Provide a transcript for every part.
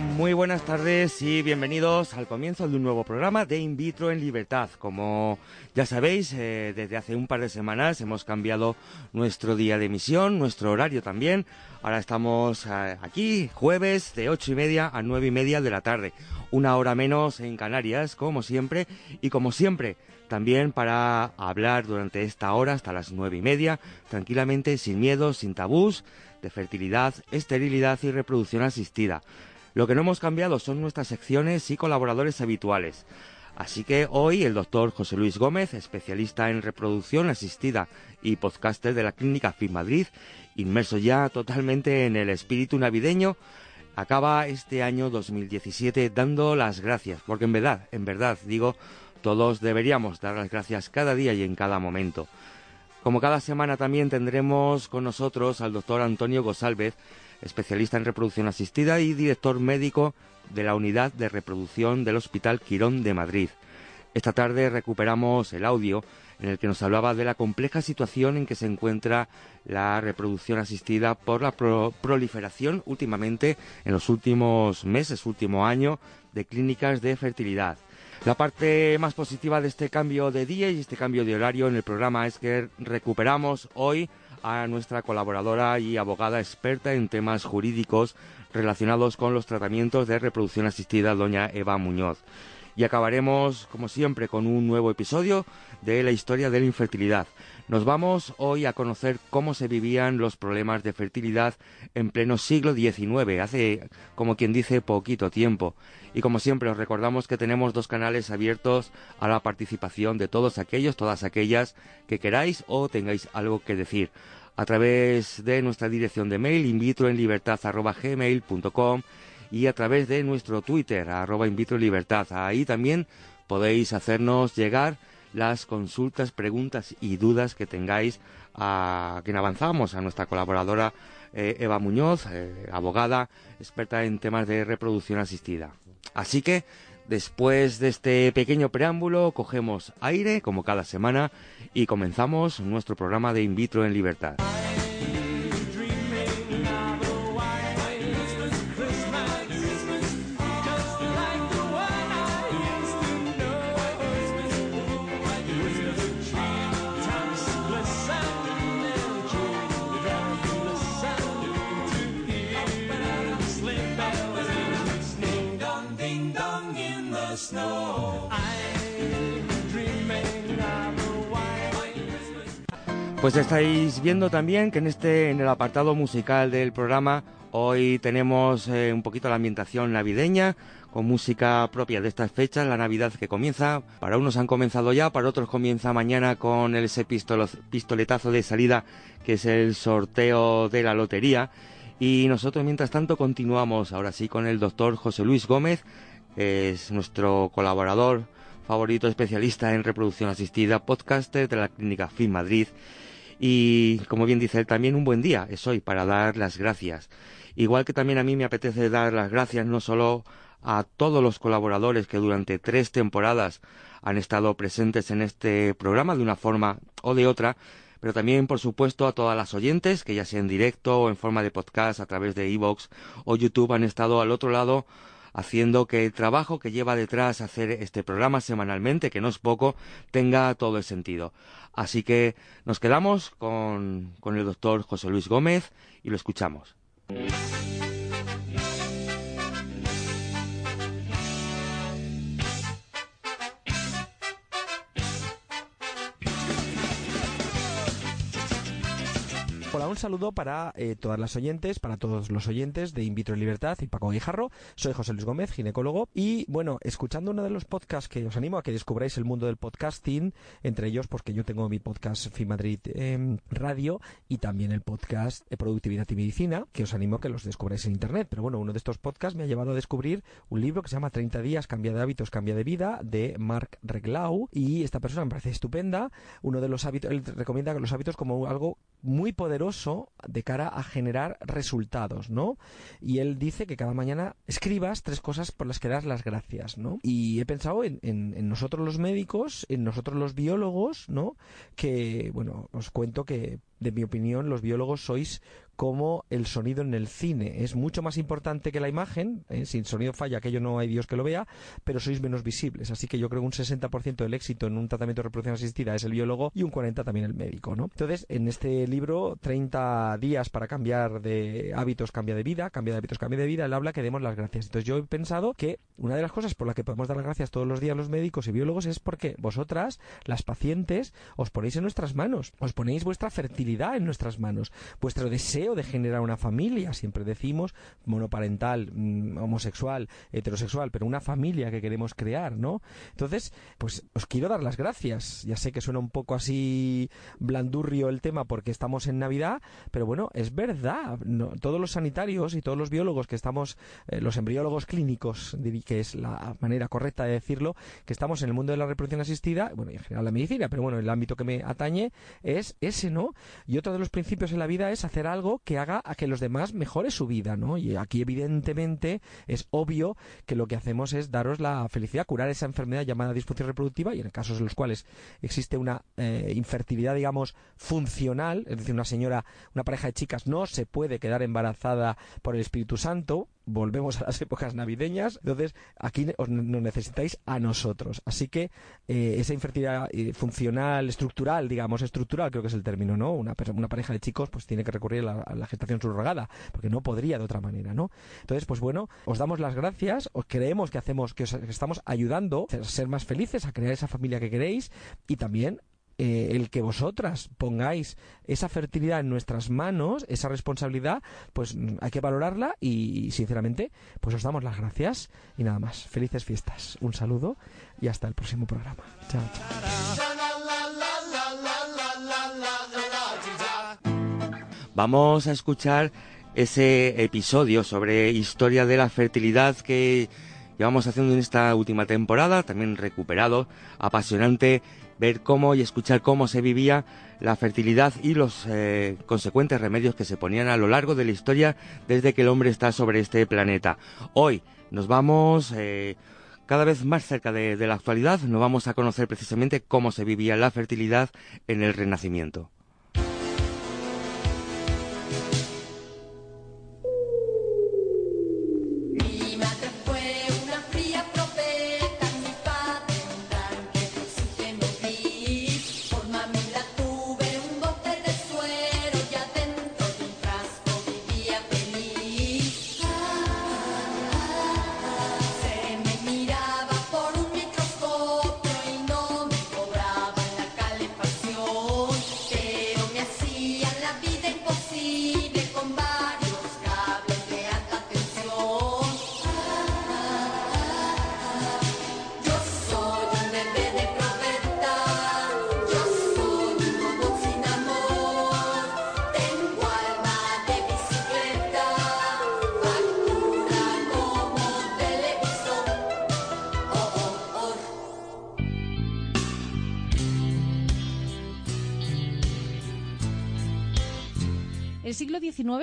Muy buenas tardes y bienvenidos al comienzo de un nuevo programa de In Vitro en Libertad. Como ya sabéis, eh, desde hace un par de semanas hemos cambiado nuestro día de emisión, nuestro horario también. Ahora estamos eh, aquí jueves de ocho y media a nueve y media de la tarde. Una hora menos en Canarias, como siempre. Y como siempre, también para hablar durante esta hora hasta las nueve y media, tranquilamente, sin miedo, sin tabús, de fertilidad, esterilidad y reproducción asistida. Lo que no hemos cambiado son nuestras secciones y colaboradores habituales. Así que hoy el doctor José Luis Gómez, especialista en reproducción asistida y podcaster de la Clínica FIT Madrid, inmerso ya totalmente en el espíritu navideño, acaba este año 2017 dando las gracias, porque en verdad, en verdad, digo, todos deberíamos dar las gracias cada día y en cada momento. Como cada semana también tendremos con nosotros al doctor Antonio Gosalvez, especialista en reproducción asistida y director médico de la unidad de reproducción del Hospital Quirón de Madrid. Esta tarde recuperamos el audio en el que nos hablaba de la compleja situación en que se encuentra la reproducción asistida por la pro proliferación últimamente en los últimos meses, último año, de clínicas de fertilidad. La parte más positiva de este cambio de día y este cambio de horario en el programa es que recuperamos hoy a nuestra colaboradora y abogada experta en temas jurídicos relacionados con los tratamientos de reproducción asistida, doña Eva Muñoz. Y acabaremos, como siempre, con un nuevo episodio de la historia de la infertilidad. Nos vamos hoy a conocer cómo se vivían los problemas de fertilidad en pleno siglo XIX, hace, como quien dice, poquito tiempo. Y como siempre, os recordamos que tenemos dos canales abiertos a la participación de todos aquellos, todas aquellas que queráis o tengáis algo que decir. A través de nuestra dirección de mail, invitroenlibertad.gmail.com y a través de nuestro Twitter, arroba invitroenlibertad. Ahí también podéis hacernos llegar las consultas, preguntas y dudas que tengáis a quien avanzamos, a nuestra colaboradora eh, Eva Muñoz, eh, abogada, experta en temas de reproducción asistida. Así que, después de este pequeño preámbulo, cogemos aire, como cada semana, y comenzamos nuestro programa de In Vitro en Libertad. Pues estáis viendo también que en este en el apartado musical del programa hoy tenemos eh, un poquito la ambientación navideña con música propia de estas fechas, la Navidad que comienza. Para unos han comenzado ya, para otros comienza mañana con ese pistoletazo de salida que es el sorteo de la lotería. Y nosotros mientras tanto continuamos ahora sí con el doctor José Luis Gómez, es nuestro colaborador favorito especialista en reproducción asistida, podcaster de la Clínica FIN Madrid. Y como bien dice él, también un buen día es hoy para dar las gracias. Igual que también a mí me apetece dar las gracias no solo a todos los colaboradores que durante tres temporadas han estado presentes en este programa de una forma o de otra, pero también, por supuesto, a todas las oyentes que ya sea en directo o en forma de podcast a través de iVoox o YouTube han estado al otro lado haciendo que el trabajo que lleva detrás hacer este programa semanalmente, que no es poco, tenga todo el sentido. Así que nos quedamos con, con el doctor José Luis Gómez y lo escuchamos. Hola, un saludo para eh, todas las oyentes, para todos los oyentes de In Vitro en Libertad y Paco Guijarro. Soy José Luis Gómez, ginecólogo. Y bueno, escuchando uno de los podcasts que os animo a que descubráis el mundo del podcasting, entre ellos, porque yo tengo mi podcast FIMadrid eh, Radio y también el podcast de Productividad y Medicina, que os animo a que los descubráis en Internet. Pero bueno, uno de estos podcasts me ha llevado a descubrir un libro que se llama 30 días, cambia de hábitos, cambia de vida, de Mark Reglau. Y esta persona me parece estupenda. Uno de los hábitos, él recomienda los hábitos como algo muy poderoso de cara a generar resultados, ¿no? Y él dice que cada mañana escribas tres cosas por las que das las gracias, ¿no? Y he pensado en, nosotros los médicos, en nosotros los biólogos, ¿no? Que, bueno, os cuento que de mi opinión, los biólogos sois como el sonido en el cine. Es mucho más importante que la imagen, ¿eh? sin sonido falla, aquello no hay Dios que lo vea, pero sois menos visibles. Así que yo creo que un 60% del éxito en un tratamiento de reproducción asistida es el biólogo y un 40% también el médico, ¿no? Entonces, en este libro, 30 días para cambiar de hábitos, cambia de vida, cambia de hábitos, cambia de vida, él habla que demos las gracias. Entonces yo he pensado que una de las cosas por las que podemos dar las gracias todos los días los médicos y biólogos es porque vosotras, las pacientes, os ponéis en nuestras manos, os ponéis vuestra fertilidad en nuestras manos, vuestro deseo de generar una familia, siempre decimos, monoparental, mm, homosexual, heterosexual, pero una familia que queremos crear, ¿no? Entonces, pues os quiero dar las gracias. Ya sé que suena un poco así blandurrio el tema porque estamos en Navidad, pero bueno, es verdad. todos los sanitarios y todos los biólogos que estamos, eh, los embriólogos clínicos, que es la manera correcta de decirlo, que estamos en el mundo de la reproducción asistida, bueno, y en general la medicina, pero bueno, el ámbito que me atañe es ese, ¿no? Y otro de los principios en la vida es hacer algo que haga a que los demás mejore su vida, ¿no? Y aquí evidentemente es obvio que lo que hacemos es daros la felicidad, curar esa enfermedad llamada disfunción reproductiva y en casos en los cuales existe una eh, infertilidad, digamos, funcional, es decir, una señora, una pareja de chicas no se puede quedar embarazada por el Espíritu Santo, volvemos a las épocas navideñas, entonces aquí nos necesitáis a nosotros. Así que eh, esa infertilidad eh, funcional, estructural, digamos, estructural creo que es el término, ¿no? Una, una pareja de chicos pues tiene que recurrir a la, gestación subrogada, porque no podría de otra manera, ¿no? Entonces, pues bueno, os damos las gracias, os creemos que hacemos, que os estamos ayudando a ser más felices, a crear esa familia que queréis y también eh, el que vosotras pongáis esa fertilidad en nuestras manos, esa responsabilidad, pues hay que valorarla y sinceramente, pues os damos las gracias y nada más. Felices fiestas. Un saludo y hasta el próximo programa. Chao, Vamos a escuchar ese episodio sobre historia de la fertilidad que llevamos haciendo en esta última temporada, también recuperado, apasionante ver cómo y escuchar cómo se vivía la fertilidad y los eh, consecuentes remedios que se ponían a lo largo de la historia desde que el hombre está sobre este planeta. Hoy nos vamos eh, cada vez más cerca de, de la actualidad, nos vamos a conocer precisamente cómo se vivía la fertilidad en el Renacimiento.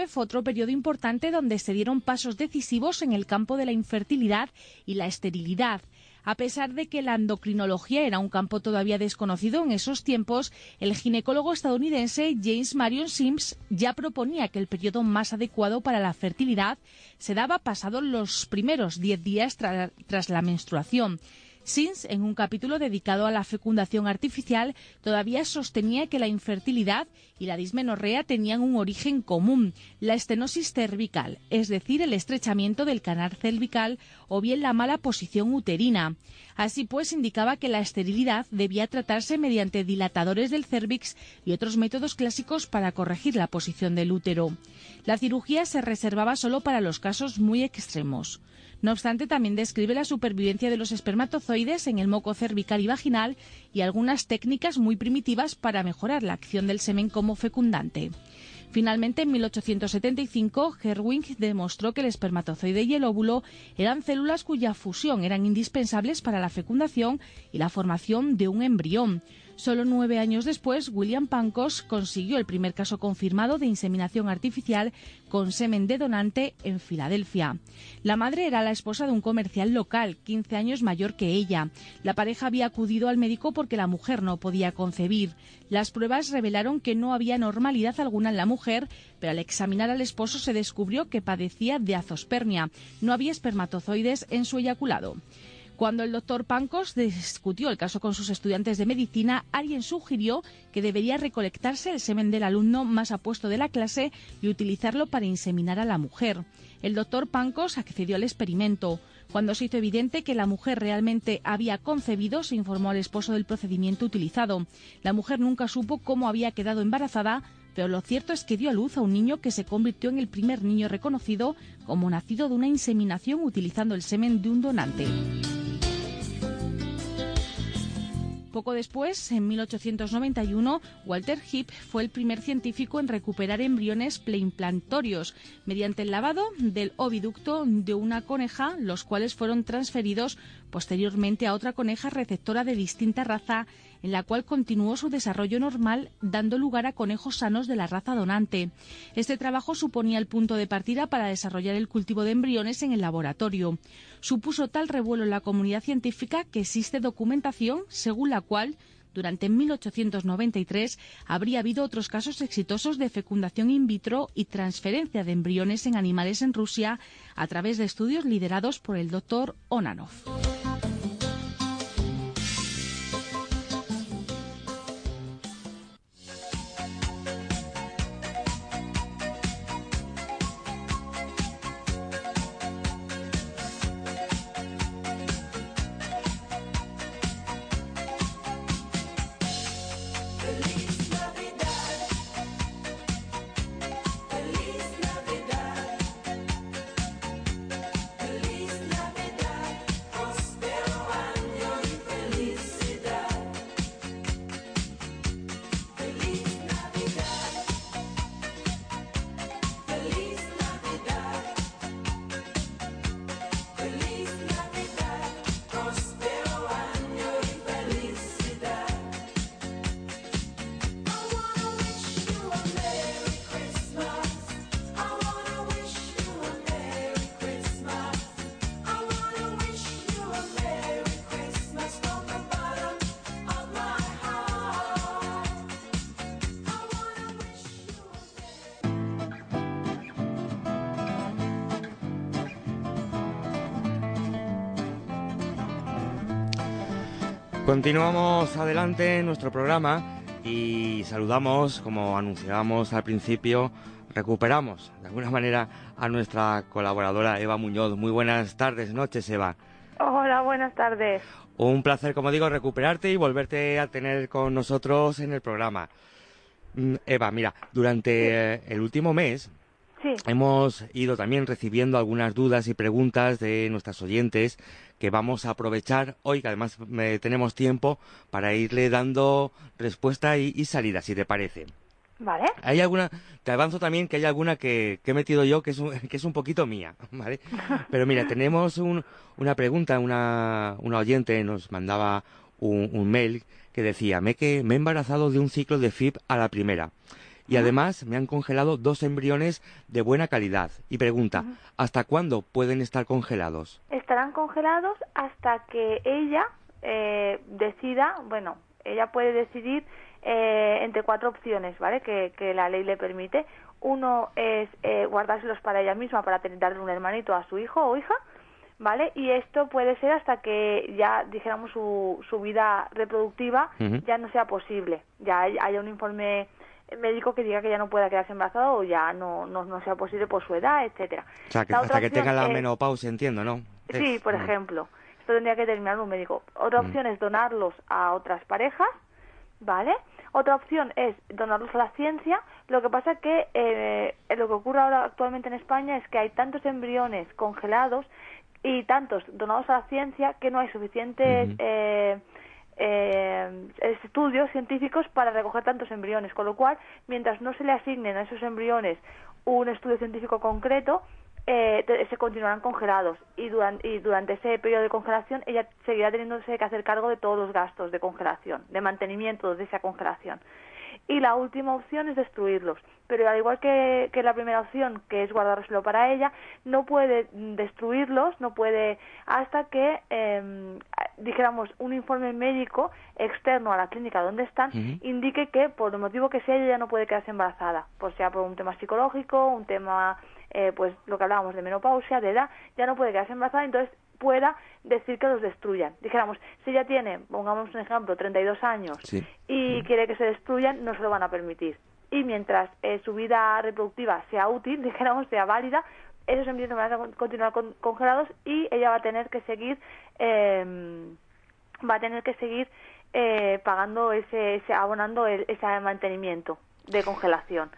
fue otro periodo importante donde se dieron pasos decisivos en el campo de la infertilidad y la esterilidad. A pesar de que la endocrinología era un campo todavía desconocido en esos tiempos, el ginecólogo estadounidense James Marion Sims ya proponía que el periodo más adecuado para la fertilidad se daba pasados los primeros 10 días tras la menstruación. Sins, en un capítulo dedicado a la fecundación artificial, todavía sostenía que la infertilidad y la dismenorrea tenían un origen común, la estenosis cervical, es decir, el estrechamiento del canal cervical o bien la mala posición uterina. Así pues, indicaba que la esterilidad debía tratarse mediante dilatadores del cervix y otros métodos clásicos para corregir la posición del útero. La cirugía se reservaba solo para los casos muy extremos. No obstante, también describe la supervivencia de los espermatozoides en el moco cervical y vaginal y algunas técnicas muy primitivas para mejorar la acción del semen como fecundante. Finalmente, en 1875, Herwing demostró que el espermatozoide y el óvulo eran células cuya fusión eran indispensables para la fecundación y la formación de un embrión. Solo nueve años después, William Pancos consiguió el primer caso confirmado de inseminación artificial con semen de donante en Filadelfia. La madre era la esposa de un comercial local, 15 años mayor que ella. La pareja había acudido al médico porque la mujer no podía concebir. Las pruebas revelaron que no había normalidad alguna en la mujer, pero al examinar al esposo se descubrió que padecía de azospermia. No había espermatozoides en su eyaculado. Cuando el doctor Pancos discutió el caso con sus estudiantes de medicina, alguien sugirió que debería recolectarse el semen del alumno más apuesto de la clase y utilizarlo para inseminar a la mujer. El doctor Pancos accedió al experimento. Cuando se hizo evidente que la mujer realmente había concebido, se informó al esposo del procedimiento utilizado. La mujer nunca supo cómo había quedado embarazada, pero lo cierto es que dio a luz a un niño que se convirtió en el primer niño reconocido como nacido de una inseminación utilizando el semen de un donante. Poco después, en 1891, Walter Heap fue el primer científico en recuperar embriones pleimplantorios mediante el lavado del oviducto de una coneja, los cuales fueron transferidos posteriormente a otra coneja receptora de distinta raza en la cual continuó su desarrollo normal, dando lugar a conejos sanos de la raza donante. Este trabajo suponía el punto de partida para desarrollar el cultivo de embriones en el laboratorio. Supuso tal revuelo en la comunidad científica que existe documentación según la cual durante 1893 habría habido otros casos exitosos de fecundación in vitro y transferencia de embriones en animales en Rusia a través de estudios liderados por el doctor Onanov. Continuamos adelante en nuestro programa y saludamos, como anunciábamos al principio, recuperamos de alguna manera a nuestra colaboradora Eva Muñoz. Muy buenas tardes, noches, Eva. Hola, buenas tardes. Un placer, como digo, recuperarte y volverte a tener con nosotros en el programa. Mm, Eva, mira, durante eh, el último mes Sí, hemos ido también recibiendo algunas dudas y preguntas de nuestras oyentes que vamos a aprovechar hoy, que además eh, tenemos tiempo para irle dando respuesta y, y salida, si te parece. vale. Hay alguna, te avanzo también que hay alguna que, que he metido yo que es un, que es un poquito mía, ¿vale? Pero mira, tenemos un- una pregunta, una, una oyente nos mandaba un, un mail que decía, me, que, me he embarazado de un ciclo de FIP a la primera y además me han congelado dos embriones de buena calidad. Y pregunta, ¿hasta cuándo pueden estar congelados? Estarán congelados hasta que ella eh, decida, bueno, ella puede decidir eh, entre cuatro opciones, ¿vale? Que, que la ley le permite. Uno es eh, guardárselos para ella misma, para tener, darle un hermanito a su hijo o hija. ¿vale? Y esto puede ser hasta que ya, dijéramos, su, su vida reproductiva ya no sea posible, ya hay- haya un informe médico que diga que ya no pueda quedarse embarazada o ya no, no, no sea posible por su edad, etcétera. O sea, que hasta que tenga la es- menopausia, entiendo, ¿no? Sí, Es- por ejemplo. Esto tendría que determinar un médico. Otra Mm. opción es donarlos a otras parejas, ¿vale? Otra opción es donarlos a la ciencia. Lo que pasa que eh, lo que ocurre ahora actualmente en España es que hay tantos embriones congelados y tantos donados a la ciencia que no hay suficientes eh, eh, estudios científicos para recoger tantos embriones, con lo cual, mientras no se le asignen a esos embriones un estudio científico concreto, eh, se continuarán congelados y, y durante ese periodo de congelación ella seguirá teniéndose que hacer cargo de todos los gastos de congelación, de mantenimiento de esa congelación. Y la última opción es destruirlos. Pero al igual que, que la primera opción, que es guardárselo para ella, no puede destruirlos, no puede hasta que, eh, dijéramos, un informe médico externo a la clínica donde están indique que, por el motivo que sea, ella ya no puede quedarse embarazada, por sea por un tema psicológico, un tema, eh, pues lo que hablábamos de menopausia, de edad, ya no puede quedarse embarazada, entonces pueda decir que los destruyan. Dijéramos, si ella tiene, pongamos un ejemplo, 32 años Sí. y quiere que se destruyan, no se lo van a permitir. Y mientras eh, su vida reproductiva sea útil, dijéramos, sea válida, esos embriones van a con- continuar con- congelados y ella va a tener que seguir, eh, va a tener que seguir eh, pagando ese, ese abonando el- ese mantenimiento de congelación.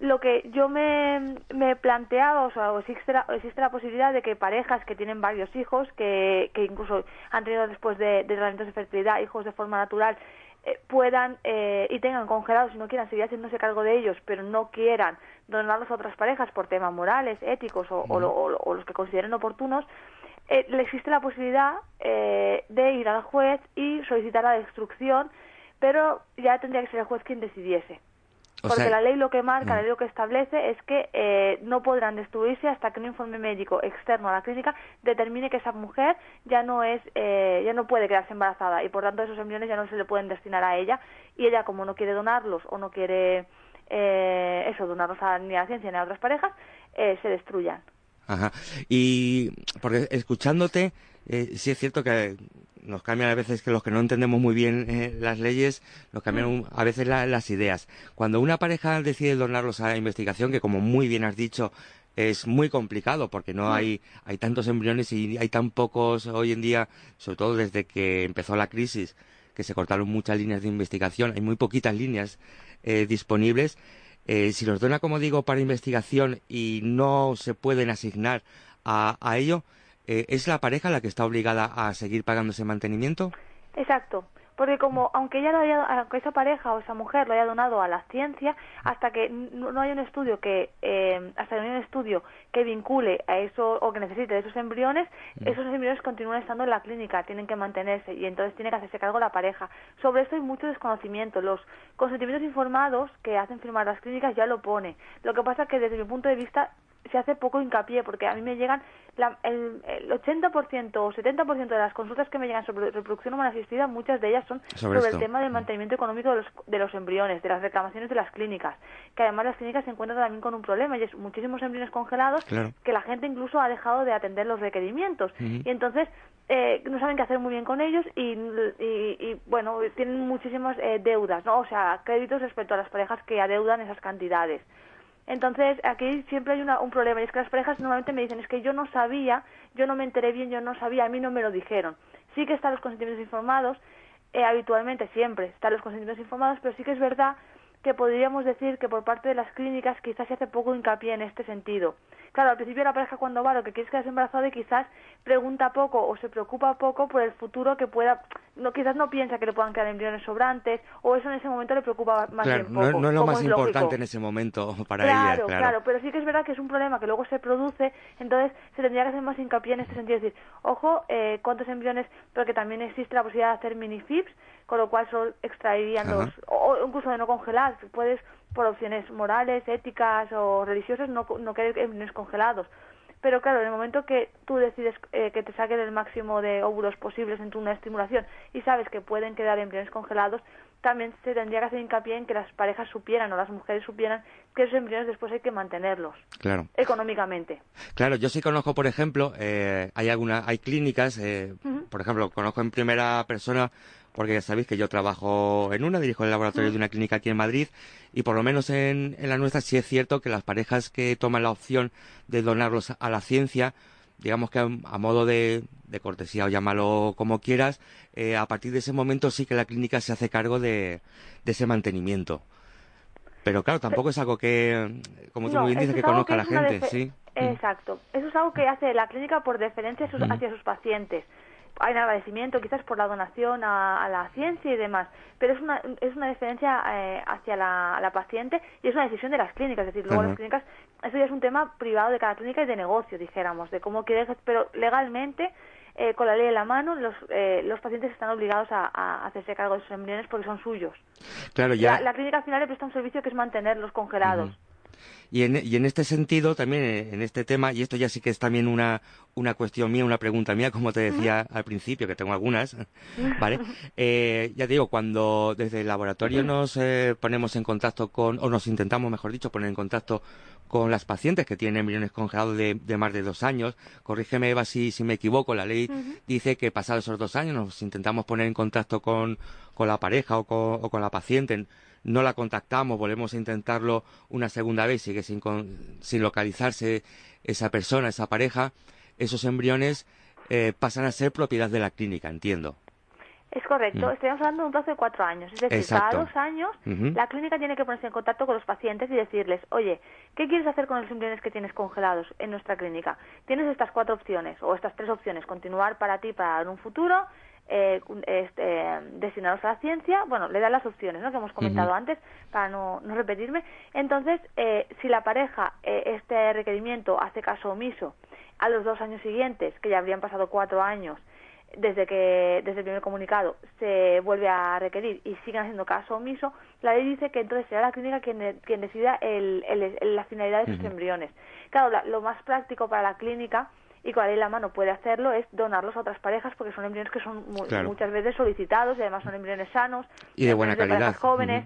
Lo que yo me, me planteaba, o sea, existe la, existe la posibilidad de que parejas que tienen varios hijos, que, que incluso han tenido después de, de tratamientos de fertilidad hijos de forma natural, eh, puedan eh, y tengan congelados y no quieran seguir haciéndose cargo de ellos, pero no quieran donarlos a otras parejas por temas morales, éticos o, o o lo- o los que consideren oportunos, eh, le existe la posibilidad eh, de ir al juez y solicitar la destrucción, pero ya tendría que ser el juez quien decidiese. O Porque sea- la ley lo que marca, Mm. la ley lo que establece es que eh, no podrán destruirse hasta que un informe médico externo a la clínica determine que esa mujer ya no es, eh, ya no puede quedarse embarazada y por tanto esos embriones ya no se le pueden destinar a ella y ella como no quiere donarlos o no quiere eh, eso donarlos a, ni a la ciencia ni a otras parejas eh, se destruyan. Ajá. Y porque escuchándote, eh, sí es cierto que nos cambian a veces que los que no entendemos muy bien eh, las leyes, nos cambian un- a veces la- las ideas. Cuando una pareja decide donarlos a la investigación, que como muy bien has dicho, es muy complicado porque no hay, hay tantos embriones y hay tan pocos hoy en día, sobre todo desde que empezó la crisis, que se cortaron muchas líneas de investigación, hay muy poquitas líneas eh, disponibles. Eh, si los dona, como digo, para investigación y no se pueden asignar a, a ello, eh, ¿es la pareja la que está obligada a seguir pagando ese mantenimiento? Exacto, porque como aunque ella lo haya, aunque esa pareja o esa mujer lo haya donado a la ciencia, hasta que no, haya un estudio que eh, hasta que no haya un estudio que vincule a eso o que necesite de esos embriones, esos embriones continúan estando en la clínica, tienen que mantenerse y entonces tiene que hacerse cargo la pareja. Sobre esto hay mucho desconocimiento. Los consentimientos informados que hacen firmar las clínicas ya lo pone. Lo que pasa es que desde mi punto de vista se hace poco hincapié porque a mí me llegan la- el, el 80% o 70% de las consultas que me llegan sobre reproducción humana asistida, muchas de ellas son Sobre el tema del mantenimiento económico de los, de los embriones, de las reclamaciones de las clínicas, que además las clínicas se encuentran también con un problema y es muchísimos embriones congelados Claro. que la gente incluso ha dejado de atender los requerimientos. Y entonces eh, no saben qué hacer muy bien con ellos y, y- y, bueno tienen muchísimas eh, deudas no o sea créditos respecto a las parejas que adeudan esas cantidades entonces aquí siempre hay una- un problema y es que las parejas normalmente me dicen es que yo no sabía yo no me enteré bien yo no sabía a mí no me lo dijeron sí que están los consentimientos informados eh, habitualmente siempre están los consentimientos informados pero sí que es verdad que podríamos decir que por parte de las clínicas quizás se hace poco hincapié en este sentido. Claro, al principio la pareja cuando va lo que quiere es quedarse embarazada y quizás pregunta poco o se preocupa poco por el futuro que pueda, no quizás no piensa que le puedan quedar embriones sobrantes o eso en ese momento le preocupa más claro, bien poco. no es lo más es lógico. importante en ese momento para Claro, ella, claro, pero sí que es verdad que es un problema que luego se produce, entonces se tendría que hacer más hincapié en este sentido, es decir, ojo, eh, cuántos embriones, porque también existe la posibilidad de hacer mini-FIPS, con lo cual solo extraerían Ajá. los, o incluso de no congelar, puedes por opciones morales, éticas o religiosas no, no querer embriones congelados. Pero claro, en el momento que tú decides eh, que te saquen el máximo de óvulos posibles en tu una estimulación y sabes que pueden quedar embriones congelados, también se tendría que hacer hincapié en que las parejas supieran o las mujeres supieran que esos embriones después hay que mantenerlos Claro. económicamente. Claro, yo sí conozco, por ejemplo, eh, hay alguna, hay clínicas, eh, por ejemplo, conozco en primera persona, porque ya sabéis que yo trabajo en una, dirijo el laboratorio de una clínica aquí en Madrid, y por lo menos en, en la nuestra sí es cierto que las parejas que toman la opción de donarlos a la ciencia, digamos que a, a modo de, de cortesía o llámalo como quieras, eh, a partir de ese momento sí que la clínica se hace cargo de, de ese mantenimiento. Pero claro, tampoco es algo que, como tú No, muy bien dices, que conozca la es una gente, sí. Exacto. Eso es algo que hace la clínica por deferencia sus- hacia sus pacientes. Hay un agradecimiento quizás por la donación a, a la ciencia y demás, pero es una, es una deferencia eh, hacia la, paciente y es una decisión de las clínicas. Es decir, luego Ajá. las clínicas, eso ya es un tema privado de cada clínica y de negocio, dijéramos, de cómo quiere, pero legalmente, eh, con la ley en la mano, los, eh, los pacientes están obligados a, a hacerse cargo de sus embriones porque son suyos. Claro, ya. La, la clínica al final le presta un servicio que es mantenerlos congelados. Y en, y en este sentido, también eh, en este tema, y esto ya sí que es también una, una cuestión mía, una pregunta mía, como te decía al principio, que tengo algunas, ¿vale? Eh, ya te digo, cuando desde el laboratorio nos eh, ponemos en contacto con, o nos intentamos, mejor dicho, poner en contacto con las pacientes que tienen embriones congelados de, de más de dos años, corrígeme Eva si, si me equivoco, la ley dice que pasados esos dos años nos intentamos poner en contacto con, con la pareja o con, o con la paciente, no la contactamos, volvemos a intentarlo una segunda vez, sigue sin, con- sin localizarse esa persona, esa pareja, esos embriones eh, pasan a ser propiedad de la clínica, entiendo. Es correcto, Mm. estaríamos hablando de un plazo de cuatro años. Es decir, Exacto. cada dos años la clínica tiene que ponerse en contacto con los pacientes y decirles, oye, ¿qué quieres hacer con los embriones que tienes congelados en nuestra clínica? Tienes estas cuatro opciones o estas tres opciones, continuar para ti para un futuro, eh, este, destinarlos a la ciencia, bueno, le dan las opciones ¿no? que hemos comentado antes para no, no repetirme. Entonces, eh, si la pareja eh, este requerimiento hace caso omiso a los dos años siguientes, que ya habrían pasado cuatro años, desde que desde el primer comunicado se vuelve a requerir y siguen haciendo caso omiso, la ley dice que entonces será la clínica quien, de- quien decida el- el- el- la finalidad de sus embriones. Claro, la- lo más práctico para la clínica y con la ley en la mano puede hacerlo es donarlos a otras parejas porque son embriones que son mu- Claro. muchas veces solicitados y además son embriones sanos Y de buena calidad. jóvenes.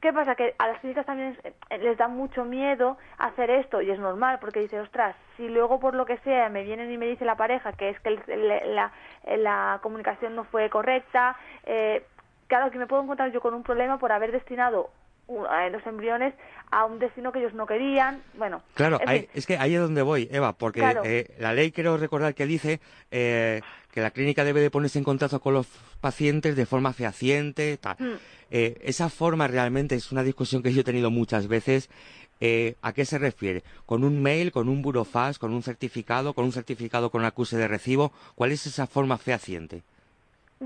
¿Qué pasa? Que a las clínicas también eh, les da mucho miedo hacer esto y es normal porque dice, ostras, si luego por lo que sea me vienen y me dice la pareja que es que el- la, la comunicación no fue correcta, eh, claro que me puedo encontrar yo con un problema por haber destinado los embriones a un destino que ellos no querían. Bueno, Claro, en ahí- fin. es que ahí es donde voy, Eva, porque Claro. eh, la ley quiero recordar que dice eh, que la clínica debe de ponerse en contacto con los pacientes de forma fehaciente, tal. Mm. Eh, esa forma realmente es una discusión que yo he tenido muchas veces. Eh, ¿A qué se refiere? ¿Con un mail, con un burofax, con un certificado, con un certificado con acuse de recibo? ¿Cuál es esa forma fehaciente?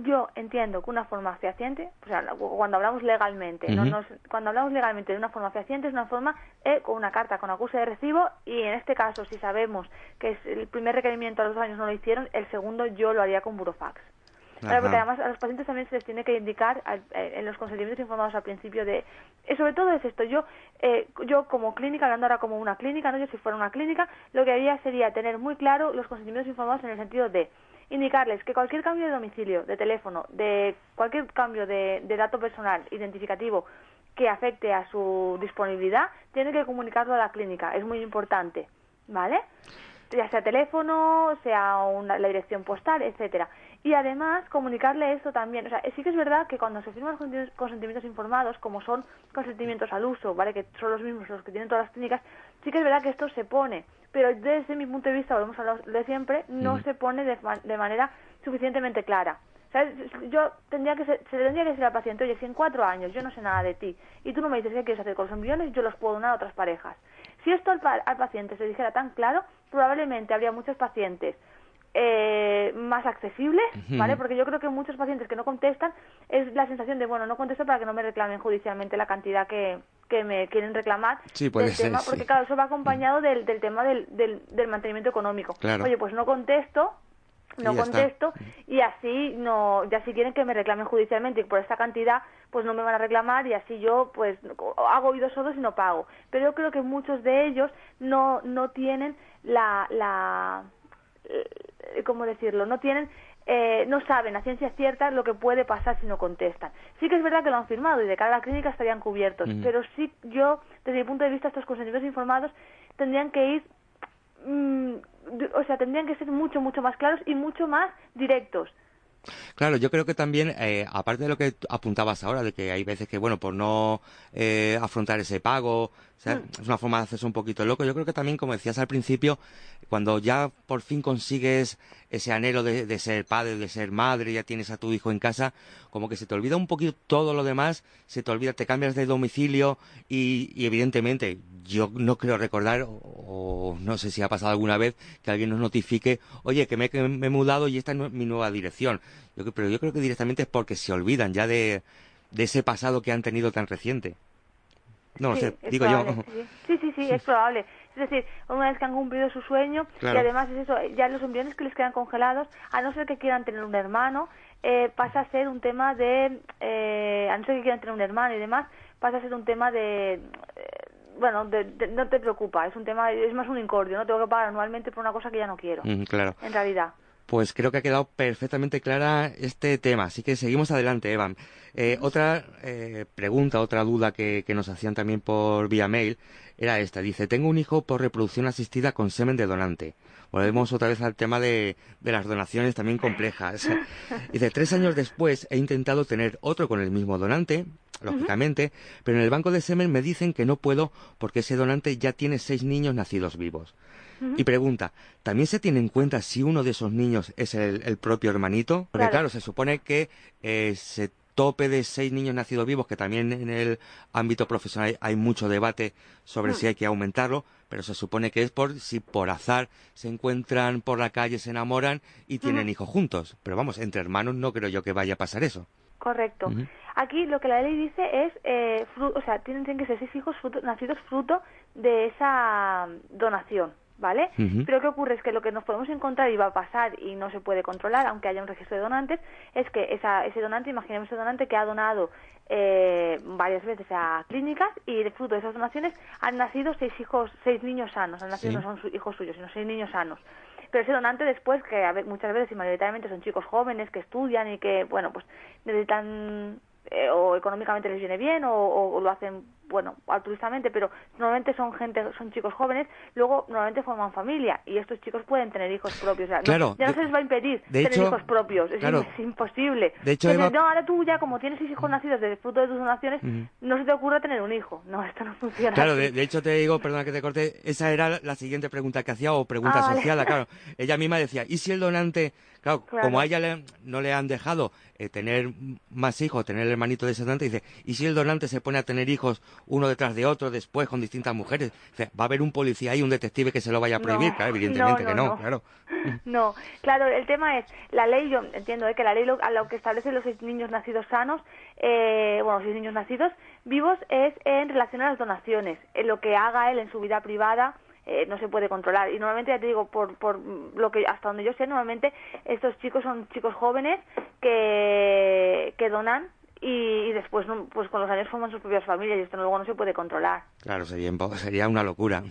Yo entiendo que una forma fehaciente, o sea, cuando hablamos legalmente, no nos- cuando hablamos legalmente de una forma fehaciente es una forma eh, con una carta con acuse de recibo y en este caso, si sabemos que es el primer requerimiento a los dos años no lo hicieron, el segundo yo lo haría con burofax. Claro, porque además a los pacientes también se les tiene que indicar al- eh, en los consentimientos informados al principio de... eh, sobre todo es esto, yo eh, yo como clínica, hablando ahora como una clínica, no yo si fuera una clínica, lo que haría sería tener muy claro los consentimientos informados en el sentido de indicarles que cualquier cambio de domicilio, de teléfono, de cualquier cambio de, dato personal identificativo que afecte a su disponibilidad, tiene que comunicarlo a la clínica, es muy importante, ¿vale? ya sea teléfono, sea una- la dirección postal, etcétera. Y además comunicarle esto también. O sea, sí que es verdad que cuando se firman consentimientos- informados, como son consentimientos al uso, ¿vale? Que son los mismos los que tienen todas las clínicas, sí que es verdad que esto se pone. Pero desde mi punto de vista, volvemos a lo de siempre, no Mm. se pone de, de manera suficientemente clara. ¿Sabes? Yo tendría que ser- se tendría que decir al paciente, oye, si en cuatro años yo no sé nada de ti y tú no me dices qué quieres hacer con los embriones, yo los puedo donar a otras parejas. Si esto al, al paciente se dijera tan claro, probablemente habría muchos pacientes eh, más accesibles. ¿vale? Porque yo creo que muchos pacientes que no contestan es la sensación de, bueno, no contesto para que no me reclamen judicialmente la cantidad que, que me quieren reclamar Sí, puede del ser, tema, sí. porque claro, eso va acompañado del, del tema del, del, del mantenimiento económico. Claro. Oye, pues no contesto no Y ya está. contesto y así no ya si quieren que me reclamen judicialmente y por esta cantidad pues no me van a reclamar y así yo pues hago oídos sordos y no pago pero yo creo que muchos de ellos no no tienen la la eh, cómo decirlo no tienen eh, no saben a ciencia cierta lo que puede pasar si no contestan. Sí que es verdad que lo han firmado y de cara a la clínica estarían cubiertos, pero sí yo, desde mi punto de vista, estos consentimientos informados tendrían que ir mm, o sea, tendrían que ser mucho, mucho más claros y mucho más directos. Claro, yo creo que también, eh, aparte de lo que apuntabas ahora, de que hay veces que, bueno, por no eh, afrontar ese pago, o sea, Mm. es una forma de hacerse un poquito loco, yo creo que también, como decías al principio, cuando ya por fin consigues ese anhelo de, de ser padre, de ser madre, ya tienes a tu hijo en casa, como que se te olvida un poquito todo lo demás, se te olvida, te cambias de domicilio y, y evidentemente yo no creo recordar, o, o no sé si ha pasado alguna vez, que alguien nos notifique, oye, que me, que me he mudado y esta es mi nueva dirección. Yo, pero yo creo que directamente es porque se olvidan ya de, de ese pasado que han tenido tan reciente. No lo Sí, sé, digo probable, yo. Sí, sí, sí, sí, es probable. Es decir, una vez que han cumplido su sueño, Claro. y además es eso, ya los embriones que les quedan congelados, a no ser que quieran tener un hermano, eh, pasa a ser un tema de, eh, a no ser que quieran tener un hermano y demás, pasa a ser un tema de, eh, bueno, de- de- no te preocupa, es un tema, es más un incordio, no tengo que pagar anualmente por una cosa que ya no quiero, Mm, claro. en realidad. Pues creo que ha quedado perfectamente clara este tema, así que seguimos adelante, Evan. Eh, otra eh, pregunta, otra duda que, que nos hacían también por vía mail era esta. Dice, tengo un hijo por reproducción asistida con semen de donante. Volvemos otra vez al tema de, de las donaciones también complejas. Dice, tres años después he intentado tener otro con el mismo donante, lógicamente, pero en el banco de semen me dicen que no puedo porque ese donante ya tiene seis niños nacidos vivos. Y pregunta, ¿también se tiene en cuenta si uno de esos niños es el, el propio hermanito? Porque Claro. claro, se supone que eh, se tope de seis niños nacidos vivos, que también en el ámbito profesional hay mucho debate sobre Mm. si hay que aumentarlo, pero se supone que es por si por azar se encuentran por la calle, se enamoran y tienen hijos juntos. Pero vamos, entre hermanos no creo yo que vaya a pasar eso. Correcto. Aquí lo que la ley dice es, eh, o sea, tienen, tienen que ser seis hijos fruto- nacidos fruto de esa donación, ¿vale? Pero ¿qué ocurre? Es que lo que nos podemos encontrar y va a pasar y no se puede controlar, aunque haya un registro de donantes, es que esa, ese donante, imaginemos ese donante que ha donado eh, varias veces a clínicas y de fruto de esas donaciones han nacido seis hijos, seis niños sanos, han nacido Sí. no son su- hijos suyos, sino seis niños sanos. Pero ese donante después, que a ve- muchas veces y mayoritariamente son chicos jóvenes que estudian y que, bueno, pues necesitan eh, o económicamente les viene bien o, o- o lo hacen, bueno, altruistamente, pero normalmente son gente, son chicos jóvenes, luego normalmente forman familia y estos chicos pueden tener hijos propios. O sea, no- Claro, ya no se les va a impedir tener hecho, hijos propios, es, claro. es imposible. De hecho, Entonces, Eva- no, ahora tú ya como tienes seis hijos nacidos de fruto de tus donaciones, Ujú. no se te ocurra tener un hijo. No, esto no funciona. Claro, de, de hecho te digo, perdona que te corte, esa era la- siguiente pregunta que hacía o pregunta Ah, vale. asociada, claro. Ella misma decía, ¿y si el donante, claro, Claro. como a ella le- no le han dejado eh, tener más hijos, tener el hermanito de ese donante, dice, ¿y si el donante se pone a tener hijos uno detrás de otro después con distintas mujeres? Dice, va a haber un policía y un detective que se lo vaya a No, prohibir, claro, evidentemente no, que no, no, no. claro. No, claro, el tema es, la ley, yo entiendo ¿eh? que la ley lo, a lo que establece los seis niños nacidos sanos, eh, bueno, seis niños nacidos vivos es en relación a las donaciones. En lo que haga él en su vida privada eh, no se puede controlar. Y normalmente, ya te digo, por, por lo que hasta donde yo sé, normalmente estos chicos son chicos jóvenes que, que donan y, y después no, pues con los años forman sus propias familias y esto luego no se puede controlar. Claro, sería, sería una locura.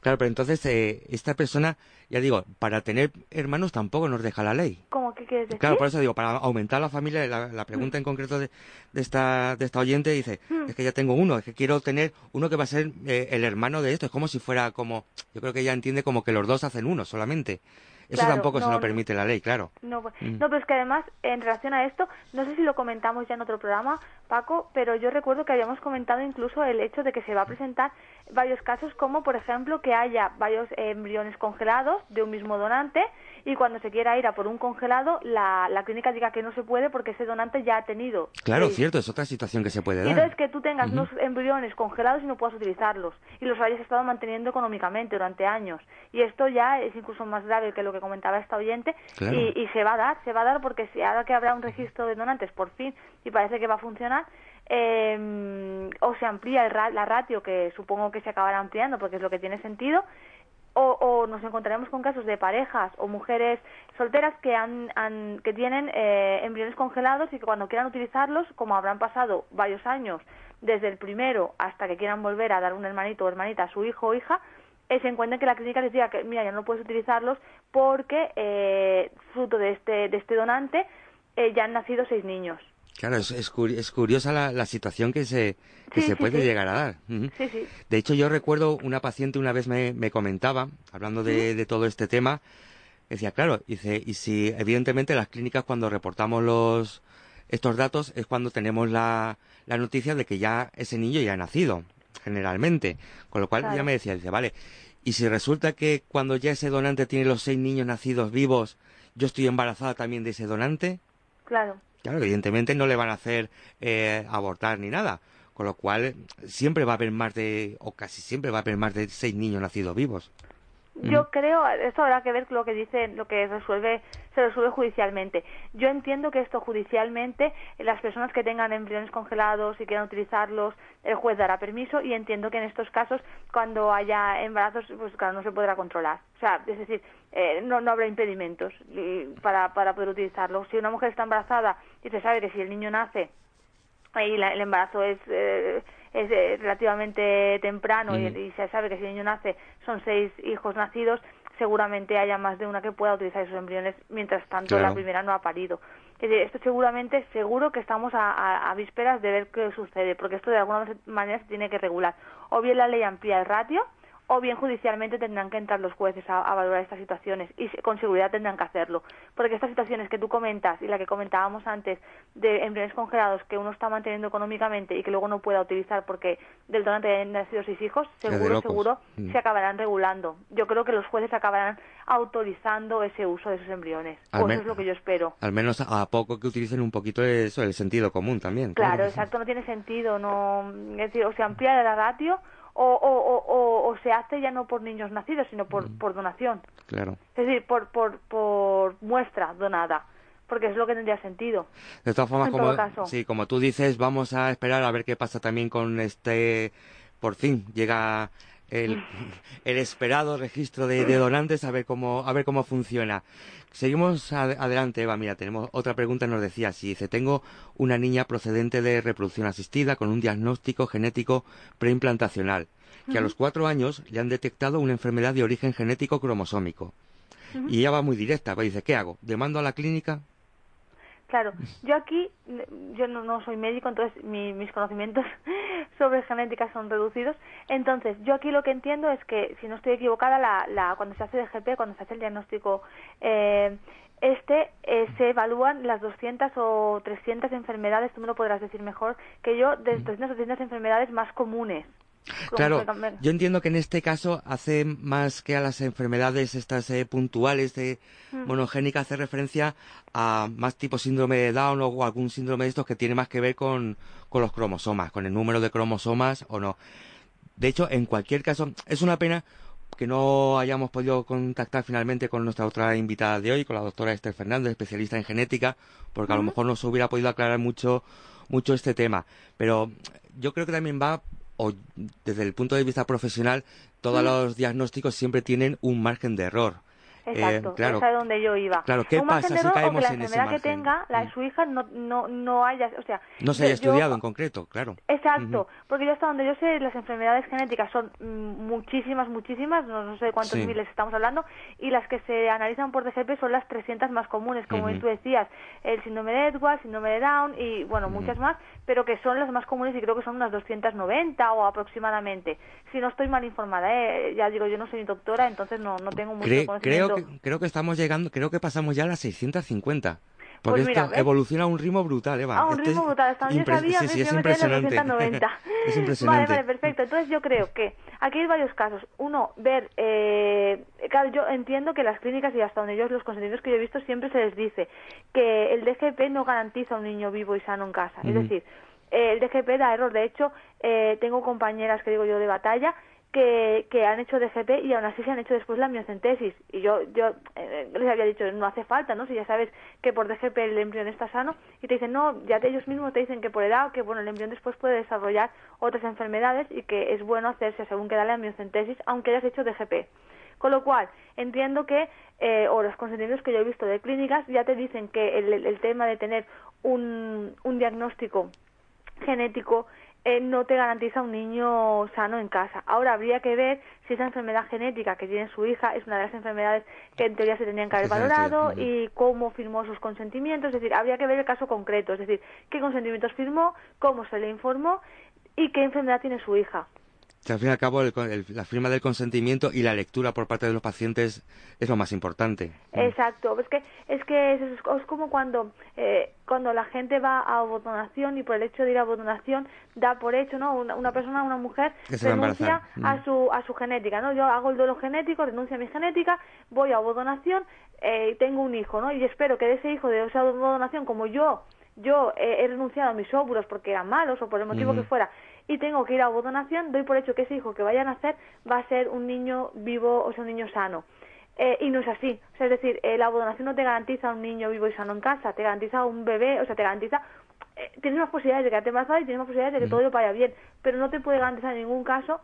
Claro, pero entonces eh, esta persona, ya digo, para tener hermanos tampoco nos deja la ley. ¿Cómo que quieres decir? Claro, por eso digo, para aumentar la familia, la, la pregunta en concreto de, de esta, de esta oyente dice, es que ya tengo uno, es que quiero tener uno que va a ser eh, el hermano de esto, es como si fuera como, yo creo que ella entiende como que los dos hacen uno solamente. Eso Claro, tampoco se no, lo no. permite la ley, claro. No, pues- Mm. no, pero es que además, en relación a esto, no sé si lo comentamos ya en otro programa, Paco, pero yo recuerdo que habíamos comentado incluso el hecho de que se va a presentar varios casos, como por ejemplo que haya varios embriones congelados de un mismo donante y cuando se quiera ir a por un congelado, la, la clínica diga que no se puede porque ese donante ya ha tenido. Claro, cierto, es otra situación que se puede Y dar. entonces que tú tengas Ujú. unos embriones congelados y no puedas utilizarlos y los hayas estado manteniendo económicamente durante años. Y esto ya es incluso más grave que lo que comentaba esta oyente Claro. y, y se va a dar, se va a dar porque si ahora que habrá un registro de donantes por fin y parece que va a funcionar, eh, o se amplía el ra- la ratio, que supongo que se acabará ampliando porque es lo que tiene sentido, o, o nos encontraremos con casos de parejas o mujeres solteras que han, que tienen eh, embriones congelados y que cuando quieran utilizarlos, como habrán pasado varios años desde el primero hasta que quieran volver a dar un hermanito o hermanita a su hijo o hija, eh, se encuentren que la clínica les diga que mira ya no puedes utilizarlos porque eh, fruto de este de este donante eh, ya han nacido seis niños. Claro, es, es, curi- es curiosa la, la situación que se, que Sí, se sí, puede sí. llegar a dar. Ujú. Sí, sí. De hecho, yo recuerdo una paciente una vez me, me comentaba, hablando de, de todo este tema, decía, claro, dice, y si evidentemente las clínicas cuando reportamos los estos datos es cuando tenemos la, la noticia de que ya ese niño ya ha nacido, generalmente. Con lo cual Claro. ya me decía, dice, vale, y si resulta que cuando ya ese donante tiene los seis niños nacidos vivos, yo estoy embarazada también de ese donante, Claro. Claro, evidentemente no le van a hacer eh, abortar ni nada. Con lo cual, siempre va a haber más de, o casi siempre va a haber más de seis niños nacidos vivos. Yo creo, esto habrá que ver lo que dice, lo que resuelve, se resuelve judicialmente. Yo entiendo que esto judicialmente, eh, las personas que tengan embriones congelados y quieran utilizarlos, el juez dará permiso y entiendo que en estos casos, cuando haya embarazos, pues claro, no se podrá controlar. O sea, es decir, eh, no, no habrá impedimentos para, para poder utilizarlo. Si una mujer está embarazada y se sabe que si el niño nace y la- el embarazo es, eh, es eh, relativamente temprano y, se sabe que si el niño nace son seis hijos nacidos, seguramente haya más de una que pueda utilizar esos embriones mientras tanto Claro. la primera no ha parido. Es decir, esto seguramente, seguro que estamos a, a- a vísperas de ver qué sucede, porque esto de alguna manera se tiene que regular. O bien la ley amplía el ratio, o bien judicialmente tendrán que entrar los jueces a, a valorar estas situaciones y con seguridad tendrán que hacerlo. Porque estas situaciones que tú comentas y la que comentábamos antes de embriones congelados que uno está manteniendo económicamente y que luego no pueda utilizar porque del donante hayan nacido seis hijos, seguro, seguro Mm. se acabarán regulando. Yo creo que los jueces acabarán autorizando ese uso de esos embriones. O men- eso es lo que yo espero. Al menos a poco que utilicen un poquito eso, el sentido común también. Claro, exacto, no tiene sentido, no, es decir, o se amplía la ratio o, o, o, o- se hace ya no por niños nacidos, sino por, Mm. por donación, Claro. es decir, por, por, por muestra donada, porque es lo que tendría sentido. De todas formas, En como, caso. sí, como tú dices, vamos a esperar a ver qué pasa también con este, por fin llega el, el esperado registro de, de donantes, a ver cómo, a ver cómo funciona. Seguimos ad- adelante, Eva. Mira, tenemos otra pregunta, nos decía así. Dice, tengo una niña procedente de reproducción asistida con un diagnóstico genético preimplantacional, que a los cuatro años le han detectado una enfermedad de origen genético cromosómico. Y ella va muy directa, pues dice, ¿qué hago? ¿Demando a la clínica? Claro, yo aquí, mm, yo no, no soy médico, entonces mi- mis conocimientos sobre genética son reducidos. Entonces, yo aquí lo que entiendo es que, si no estoy equivocada, la, la, cuando se hace DGP, cuando se hace el diagnóstico, eh, este eh, se evalúan las 200 o 300 enfermedades, tú me lo podrás decir mejor que yo, de 200 o 300 enfermedades más comunes. Claro, yo entiendo que en este caso hace más que a las enfermedades estas eh, puntuales de Mm. monogénica, hace referencia a más tipo síndrome de Down o algún síndrome de estos que tiene más que ver con, con los cromosomas, con el número de cromosomas o no. De hecho, en cualquier caso, es una pena que no hayamos podido contactar finalmente con nuestra otra invitada de hoy, con la doctora Esther Fernández, especialista en genética, porque a lo mejor nos hubiera podido aclarar mucho, mucho este tema. Pero yo creo que también va, o desde el punto de vista profesional, todos los diagnósticos siempre tienen un margen de error. Eh, Exacto, claro, esa es donde yo iba. Claro, ¿qué Un margen pasa si error o caemos que la en ese enfermedad que tenga, la de Mm. su hija, no, no, no haya, o sea... no se haya yo- estudiado en concreto, claro. Exacto, porque yo hasta donde yo sé, las enfermedades genéticas son muchísimas, muchísimas, no, no sé de cuántos Sí. miles estamos hablando, y las que se analizan por DGP son las 300 más comunes, como Ujú. tú decías, el síndrome de Edwards, síndrome de Down y, bueno, muchas más, pero que son las más comunes y creo que son unas 290 o aproximadamente. Si no estoy mal informada, ¿eh? ya digo, yo no soy doctora, entonces no, no tengo mucho Cre- conocimiento. creo, que, creo que estamos llegando, creo que pasamos ya a las 650. Pues Porque mira, esto ¿ves? evoluciona a un ritmo brutal, Eva. A un Este ritmo brutal, hasta donde yo sabía, sí, sí, es impresionante. 290. es impresionante. Vale, vale, perfecto. Entonces yo creo que aquí hay varios casos. Uno, ver, eh, claro, yo entiendo que las clínicas y hasta donde yo los consentimientos que yo he visto siempre se les dice que el DGP no garantiza un niño vivo y sano en casa. Es decir, eh, el DGP da error. De hecho, eh, tengo compañeras que digo yo de batalla que, que han hecho DGP y aún así se han hecho después la miocentesis. Y yo, yo eh, les había dicho, no hace falta, ¿no? Si ya sabes que por DGP el embrión está sano y te dicen, no, ya te- ellos mismos te dicen que por edad, que bueno, el embrión después puede desarrollar otras enfermedades y que es bueno hacerse según que da la miocentesis, aunque hayas hecho DGP. Con lo cual, entiendo que, eh, o los consentimientos que yo he visto de clínicas, ya te dicen que el, el tema de tener un, un diagnóstico genético eh, no te garantiza un niño sano en casa. Ahora habría que ver si esa enfermedad genética que tiene su hija es una de las enfermedades que en teoría se tenían que haber valorado y cómo firmó sus consentimientos. Es decir, habría que ver el caso concreto, es decir, qué consentimientos firmó, cómo se le informó y qué enfermedad tiene su hija al fin y al cabo la firma del consentimiento y la lectura por parte de los pacientes es lo más importante. Exacto, es que es que es, como cuando eh, cuando la gente va a abodonación y por el hecho de ir a abodonación da por hecho, ¿no? Una, persona, una mujer renuncia a, mm. su a su genética, ¿no? Yo hago el duelo genético, renuncio a mi genética, voy a abodonación, eh, tengo un hijo, ¿no? Y espero que de ese hijo de esa abodonación, como yo yo he renunciado a mis óvulos porque eran malos o por el motivo que fuera y tengo que ir a abodonación, doy por hecho que ese hijo que vaya a nacer va a ser un niño vivo o sea un niño sano. Eh, y no es así. O sea, es decir, eh, la abodonación no te garantiza un niño vivo y sano en casa, te garantiza un bebé, o sea, te garantiza... Eh, tienes más posibilidades de quedarte embarazada y tienes más posibilidades de que todo vaya bien, pero no te puede garantizar en ningún caso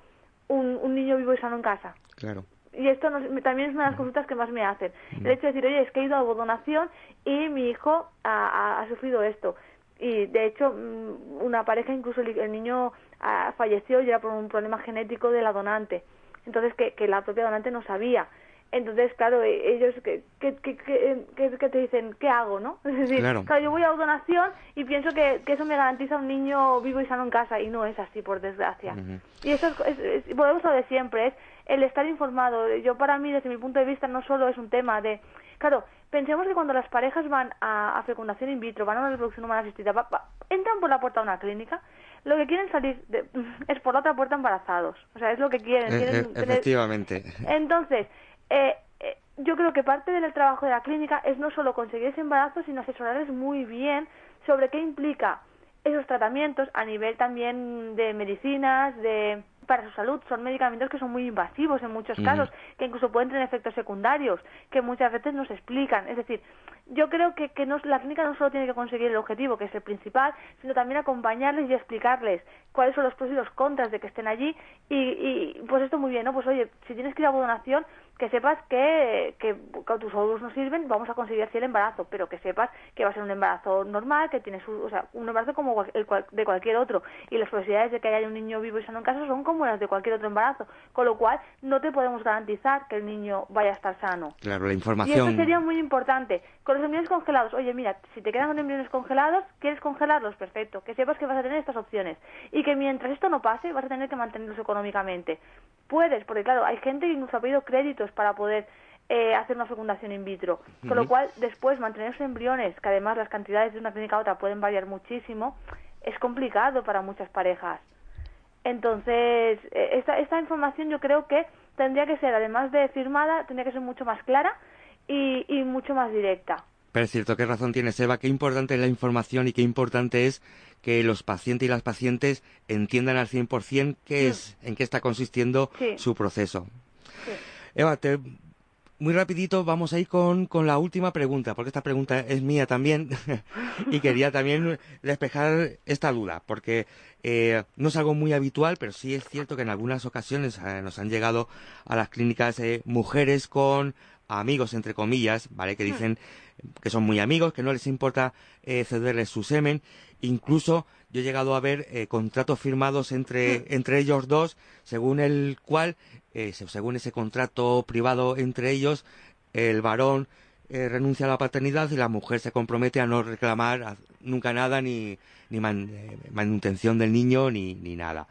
un, un niño vivo y sano en casa. Claro y esto también es una de las consultas que más me hacen. El hecho de decir, oye, es que he ido a abodonación y mi hijo ha, ha, sufrido esto. Y de hecho, mm, una pareja, incluso el niño falleció y era por un problema genético de la donante. Entonces, que, que la propia donante no sabía. Entonces, claro, e, ellos que, que, que, que, te dicen, ¿qué hago, no? Es decir, claro. yo voy a donación y pienso que, que eso me garantiza un niño vivo y sano en casa y no es así, por desgracia. Y eso es, es, volvemos a lo de siempre, es el estar informado. Yo para mí, desde mi punto de vista, no solo es un tema de... Claro, pensemos que cuando las parejas van a, fecundación in vitro, van a una reproducción humana asistida, entran por la puerta de una clínica, lo que quieren salir es por la otra puerta embarazados. O sea, es lo que quieren. Eh, eh, efectivamente. Entonces, eh, yo creo que parte del trabajo de la clínica es no solo conseguir ese embarazo, sino asesorarles muy bien sobre qué implica esos tratamientos a nivel también de medicinas, de para su salud. Son medicamentos que son muy invasivos en muchos casos, que incluso pueden tener efectos secundarios, que muchas veces nos explican. Es decir, yo creo que, que no, la clínica no solo tiene que conseguir el objetivo, que es el principal, sino también acompañarles y explicarles cuáles son los pros y los contras de que estén allí. Y, y pues esto muy bien, ¿no? Pues oye, si tienes que ir a donación, que sepas que, que, tus óvulos no sirven, vamos a conseguir así el embarazo, pero que sepas que va a ser un embarazo normal, que tienes o sea, un embarazo como el de cualquier otro, y las posibilidades de que haya un niño vivo y sano en casa son como las de cualquier otro embarazo, con lo cual no te podemos garantizar que el niño vaya a estar sano. Claro, la información. Y eso sería muy importante. Con los embriones congelados, oye, mira, si te quedan embriones congelados, ¿quieres congelarlos? Perfecto. Que sepas que vas a tener estas opciones. Y que mientras esto no pase, vas a tener que mantenerlos económicamente. Puedes, porque claro, hay gente que nos ha pedido créditos para poder eh, hacer una fecundación in vitro. Con lo cual, después, mantener esos embriones, que además las cantidades de una clínica a otra pueden variar muchísimo, es complicado para muchas parejas. Entonces, eh, esta, esta información yo creo que tendría que ser, además de firmada, tendría que ser mucho más clara y, y mucho más directa. Pero es cierto, qué razón tiene Eva, qué importante es la información y qué importante es que los pacientes y las pacientes entiendan al 100% qué es, en qué está consistiendo su proceso. Eva, muy rapidito vamos a ir con, con, la última pregunta, porque esta pregunta es mía también y quería también despejar esta duda, porque eh, no es algo muy habitual, pero sí es cierto que en algunas ocasiones eh, nos han llegado a las clínicas eh, mujeres con amigos, entre comillas, ¿vale? Que dicen que son muy amigos, que no les importa cederles su semen Incluso yo he llegado a ver eh, contratos firmados entre, entre ellos dos, según el cual, eh, según ese contrato privado entre ellos, el varón eh, renuncia a la paternidad y la mujer se compromete a no reclamar nunca nada, ni, ni manutención del niño, ni, ni nada.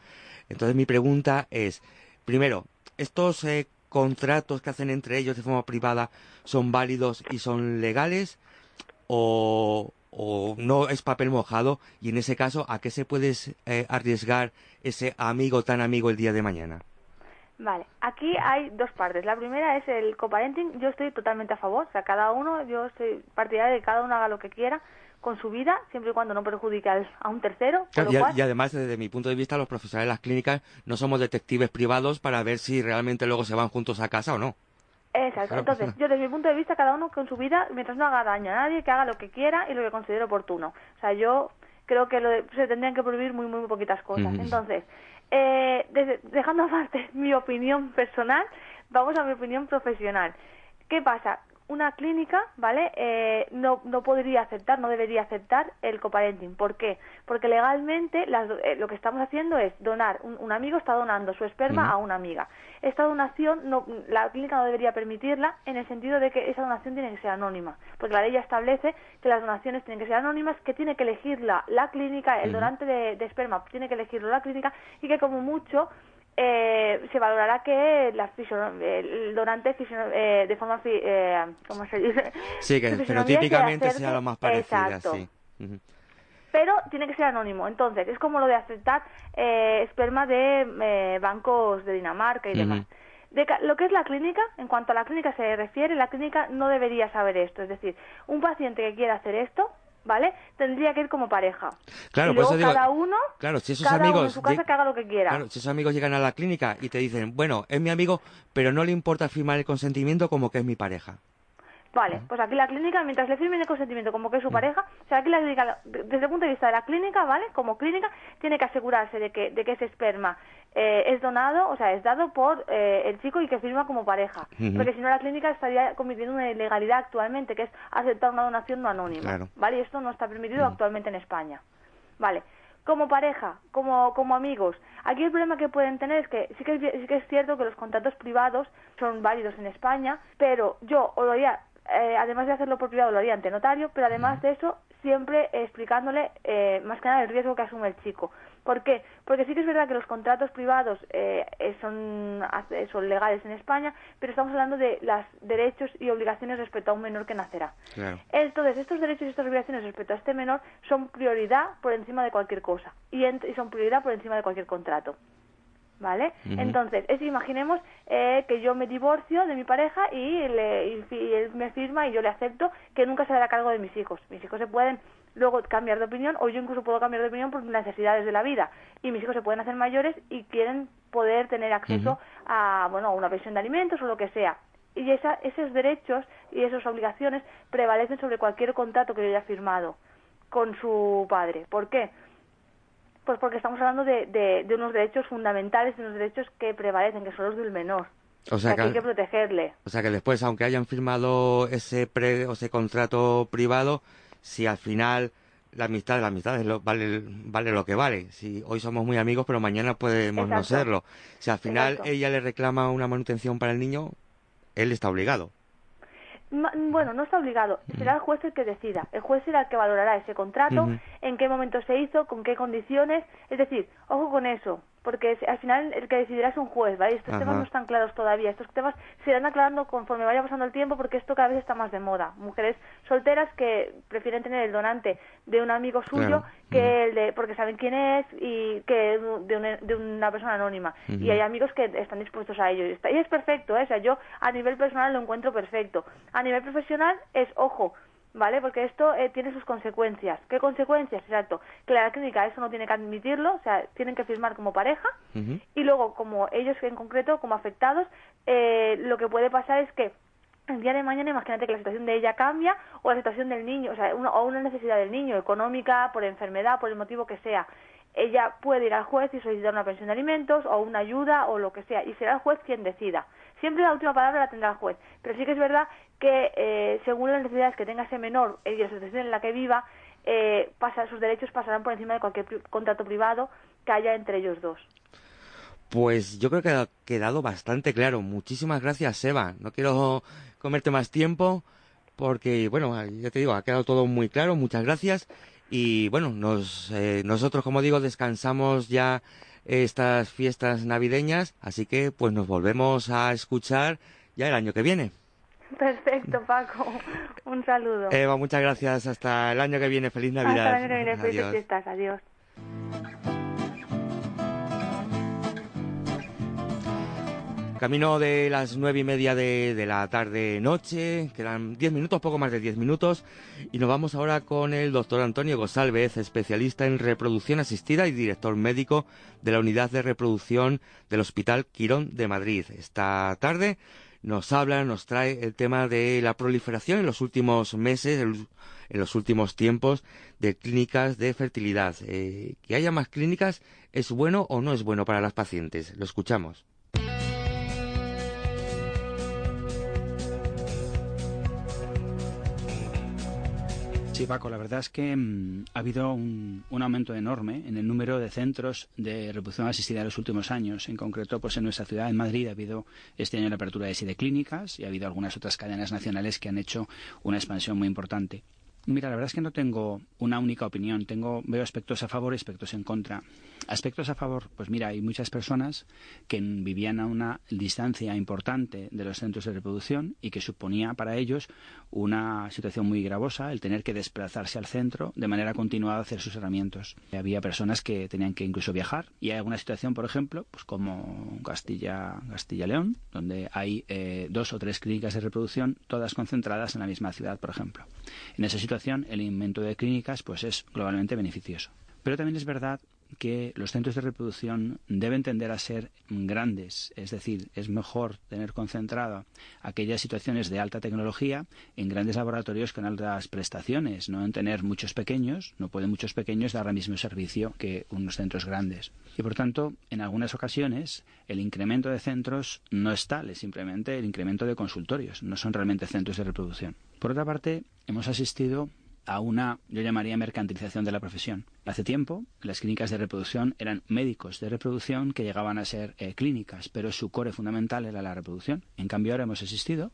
Entonces mi pregunta es, primero, ¿estos contratos que hacen entre ellos de forma privada son válidos y son legales? ¿O, o no es papel mojado y en ese caso a qué se puede eh, arriesgar ese amigo tan amigo el día de mañana Vale, aquí hay dos partes. La primera es el coparenting. Yo estoy totalmente a favor. O sea, cada uno, yo estoy partidaria de que cada uno haga lo que quiera con su vida, siempre y cuando no perjudique a un tercero. y, además, desde mi punto de vista, los profesionales de las clínicas no somos detectives privados para ver si realmente luego se van juntos a casa o no. Exacto. Entonces, yo desde mi punto de vista, cada uno con su vida, mientras no haga daño a nadie, que haga lo que quiera y lo que considere oportuno. O sea, yo creo que lo se tendrían que prohibir muy, muy, poquitas cosas. Entonces, eh, dejando aparte mi opinión personal, vamos a mi opinión profesional. ¿Qué pasa? Una clínica, ¿vale? Eh, no, no podría aceptar, no debería aceptar el coparenting. ¿Por qué? Porque legalmente las, eh, lo que estamos haciendo es donar, un, un amigo está donando su esperma a una amiga. Esta donación, no, la clínica no debería permitirla en el sentido de que esa donación tiene que ser anónima. Porque la ley ya establece que las donaciones tienen que ser anónimas, que tiene que elegirla la clínica, el donante de, de esperma tiene que elegirlo la clínica y que como mucho eh, se valorará que la fisio- el donante eh, de forma eh, ¿cómo se dice? Sí, que fenotípicamente sea lo más parecida, Exacto. sí. Pero tiene que ser anónimo. Entonces, es como lo de aceptar eh, esperma de eh, bancos de Dinamarca y demás. De lo que es la clínica, en cuanto a la clínica se refiere, la clínica no debería saber esto. Es decir, un paciente que quiera hacer esto, ¿vale? Tendría que ir como pareja. Claro, y por luego eso digo, cada uno, claro, si esos cada uno en su casa que haga lo que quiera. Claro, si esos amigos llegan a la clínica y te dicen, bueno, es mi amigo, pero no le importa firmar el consentimiento como que es mi pareja. Vale, pues aquí la clínica, mientras le firmen el consentimiento como que es su pareja, o sea, aquí la clínica, desde el punto de vista de la clínica, ¿vale? Como clínica, tiene que asegurarse de que, de que ese esperma eh, es donado, o sea, es dado por eh, el chico y que firma como pareja. Porque si no, la clínica estaría cometiendo una ilegalidad actualmente, que es aceptar una donación no anónima. Claro. ¿Vale? Y esto no está permitido actualmente en España. Vale. Como pareja, como, como amigos. Aquí el problema que pueden tener es que sí que, sí que es cierto que los contratos privados son válidos en España, pero yo o lo haría, eh, además de hacerlo por privado, lo haría ante notario, pero además de eso, siempre explicándole eh, más que nada el riesgo que asume el chico. ¿Por qué? Porque sí que es verdad que los contratos privados eh, eh, son, son legales en España, pero estamos hablando de los derechos y obligaciones respecto a un menor que nacerá. Claro. Entonces, estos derechos y estas obligaciones respecto a este menor son prioridad por encima de cualquier cosa y, y son prioridad por encima de cualquier contrato. ¿Vale? Entonces, es, imaginemos eh, que yo me divorcio de mi pareja y, le- y y él me firma y yo le acepto que nunca se dará cargo de mis hijos. Mis hijos se pueden luego cambiar de opinión o yo incluso puedo cambiar de opinión por necesidades de la vida y mis hijos se pueden hacer mayores y quieren poder tener acceso a bueno a una pensión de alimentos o lo que sea y esa- esos derechos y esas obligaciones prevalecen sobre cualquier contrato que yo haya firmado con su padre. ¿Por qué? Pues porque estamos hablando de, de, de unos derechos fundamentales, de unos derechos que prevalecen, que son los del menor. O sea que hay que- protegerle. O sea que después, aunque hayan firmado ese pre o ese contrato privado, si al final la amistad, la amistad es lo- vale, vale lo que vale. Si hoy somos muy amigos, pero mañana podemos no serlo. Si al final Exacto. ella le reclama una manutención para el niño, él está obligado. Bueno, no está obligado. Será el juez el que decida. El juez será el que valorará ese contrato, en qué momento se hizo, con qué condiciones. Es decir, ojo con eso, porque al final el que decidirá es un juez, ¿vale? Estos Ajá. temas no están claros todavía. Estos temas se irán aclarando conforme vaya pasando el tiempo, porque esto cada vez está más de moda. Mujeres solteras que prefieren tener el donante de un amigo suyo Claro. que el de, porque saben quién es y que de una, de una persona anónima. Y hay amigos que están dispuestos a ello. Y, está- y es perfecto, ¿eh? O sea, yo a nivel personal lo encuentro perfecto. A nivel profesional es, ojo, ¿vale? Porque esto eh, tiene sus consecuencias. ¿Qué consecuencias? Exacto. Que la clínica eso no tiene que admitirlo, o sea, tienen que firmar como pareja y luego como ellos en concreto, como afectados, eh, lo que puede pasar es que el día de mañana imagínate que la situación de ella cambia o la situación del niño, o sea, una, o una necesidad del niño, económica, por enfermedad, por el motivo que sea. Ella puede ir al juez y solicitar una pensión de alimentos o una ayuda o lo que sea, y será el juez quien decida. Siempre la última palabra la tendrá el juez, pero sí que es verdad que eh, según las necesidades que tenga ese menor y la situación en la que viva, eh, pasa, sus derechos pasarán por encima de cualquier contrato privado que haya entre ellos dos. Pues yo creo que ha quedado bastante claro. Muchísimas gracias, Seba. No quiero comerte más tiempo porque, bueno, ya te digo, ha quedado todo muy claro. Muchas gracias. Y bueno, nos, eh, nosotros, como digo, descansamos ya estas fiestas navideñas, así que pues nos volvemos a escuchar ya el año que viene. Perfecto, Paco. Un saludo. Eva, muchas gracias. Hasta el año que viene. Feliz Navidad. Hasta el año que viene. Felices fiestas. Adiós. Camino de las nueve y media de, la tarde noche, quedan diez minutos, poco más de diez minutos, y nos vamos ahora con el doctor Antonio Gosalvez, especialista en reproducción asistida y director médico de la unidad de reproducción del Hospital Quirón de Madrid. Esta tarde nos habla, nos trae el tema de la proliferación en los últimos meses, en en los últimos tiempos, de clínicas de fertilidad. Eh, que haya más clínicas, ¿es bueno o no es bueno para las pacientes? Lo escuchamos. Sí, Paco, la verdad es que mm, ha habido un, un, aumento enorme en el número de centros de reproducción asistida en los últimos años. En concreto, pues en nuestra ciudad, en Madrid, ha habido este año la apertura de siete clínicas y ha habido algunas otras cadenas nacionales que han hecho una expansión muy importante. Mira, la verdad es que no tengo una única opinión. Tengo, veo aspectos a favor y aspectos en contra. Aspectos a favor, pues mira, hay muchas personas que vivían a una distancia importante de los centros de reproducción y que suponía para ellos una situación muy gravosa el tener que desplazarse al centro de manera continuada a hacer sus herramientas. Había personas que tenían que incluso viajar y hay alguna situación, por ejemplo, pues como Castilla, Castilla León, donde hay eh, dos o tres clínicas de reproducción, todas concentradas en la misma ciudad, por ejemplo. En esa el invento de clínicas pues es globalmente beneficioso. Pero también es verdad que los centros de reproducción deben tender a ser grandes, es decir, es mejor tener concentrado aquellas situaciones de alta tecnología en grandes laboratorios con altas prestaciones, no en tener muchos pequeños, no pueden muchos pequeños dar el mismo servicio que unos centros grandes. Y por tanto, en algunas ocasiones, el incremento de centros no es tal, es simplemente el incremento de consultorios, no son realmente centros de reproducción. Por otra parte, hemos asistido a una, yo llamaría, mercantilización de la profesión. Hace tiempo, las clínicas de reproducción eran médicos de reproducción que llegaban a ser eh, clínicas, pero su core fundamental era la reproducción. En cambio, ahora hemos asistido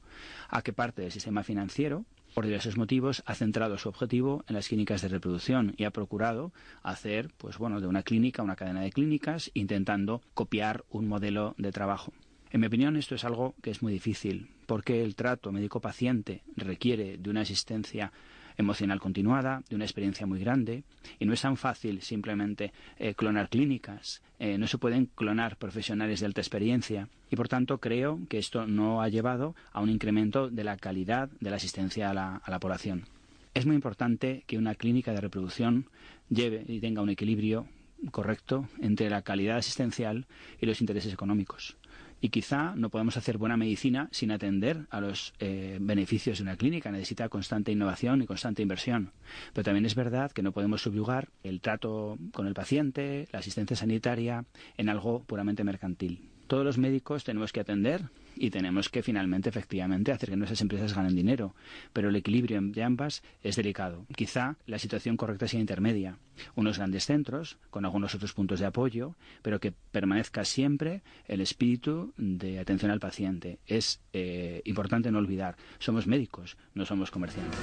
a que parte del sistema financiero, por diversos motivos, ha centrado su objetivo en las clínicas de reproducción y ha procurado hacer, pues bueno, de una clínica una cadena de clínicas, intentando copiar un modelo de trabajo. En mi opinión, esto es algo que es muy difícil, porque el trato médico-paciente requiere de una asistencia emocional continuada, de una experiencia muy grande, y no es tan fácil simplemente eh, clonar clínicas, eh, no se pueden clonar profesionales de alta experiencia, y por tanto creo que esto no ha llevado a un incremento de la calidad de la asistencia a la, a la población. Es muy importante que una clínica de reproducción lleve y tenga un equilibrio correcto entre la calidad asistencial y los intereses económicos y quizá no podemos hacer buena medicina sin atender a los eh, beneficios de una clínica. Necesita constante innovación y constante inversión. Pero también es verdad que no podemos subyugar el trato con el paciente, la asistencia sanitaria, en algo puramente mercantil. Todos los médicos tenemos que atender y tenemos que finalmente, efectivamente, hacer que nuestras empresas ganen dinero. Pero el equilibrio de ambas es delicado. Quizá la situación correcta sea intermedia. Unos grandes centros, con algunos otros puntos de apoyo, pero que permanezca siempre el espíritu de atención al paciente. Es eh, importante no olvidar, somos médicos, no somos comerciantes.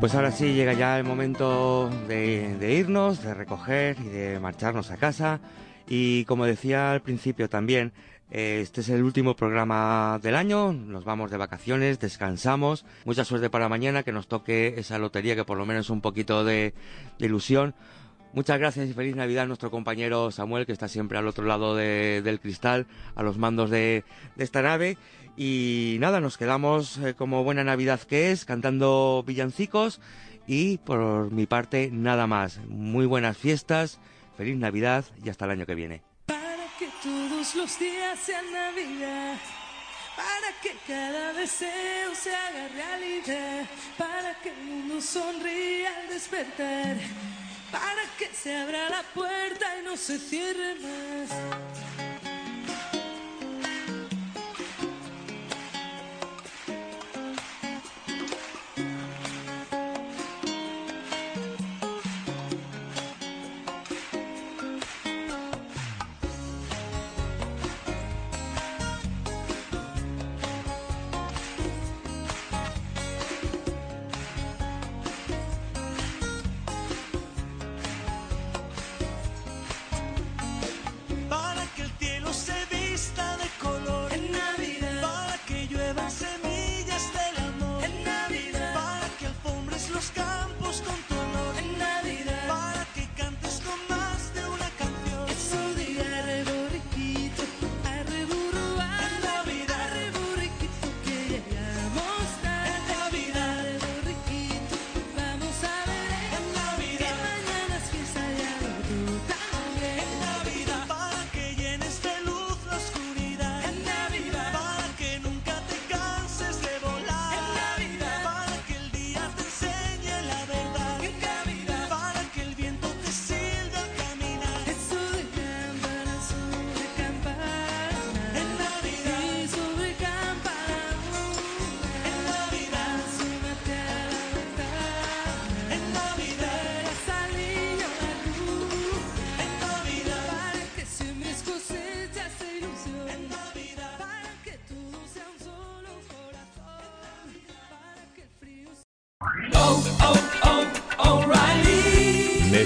Pues ahora sí llega ya el momento de, irnos, de recoger y de marcharnos a casa. Y como decía al principio también, eh, este es el último programa del año, nos vamos de vacaciones, descansamos. Mucha suerte para mañana, que nos toque esa lotería, que por lo menos un poquito de, ilusión. Muchas gracias y feliz Navidad a nuestro compañero Samuel, que está siempre al otro lado del cristal, a los mandos de esta nave. Y nada, nos quedamos eh, como buena Navidad que es, cantando villancicos y por mi parte nada más. Muy buenas fiestas, feliz Navidad y hasta el año que viene. Para que todos los días sean Navidad, para que cada deseo se haga realidad, para que el mundo sonría al despertar, para que se abra la puerta y no se cierre más.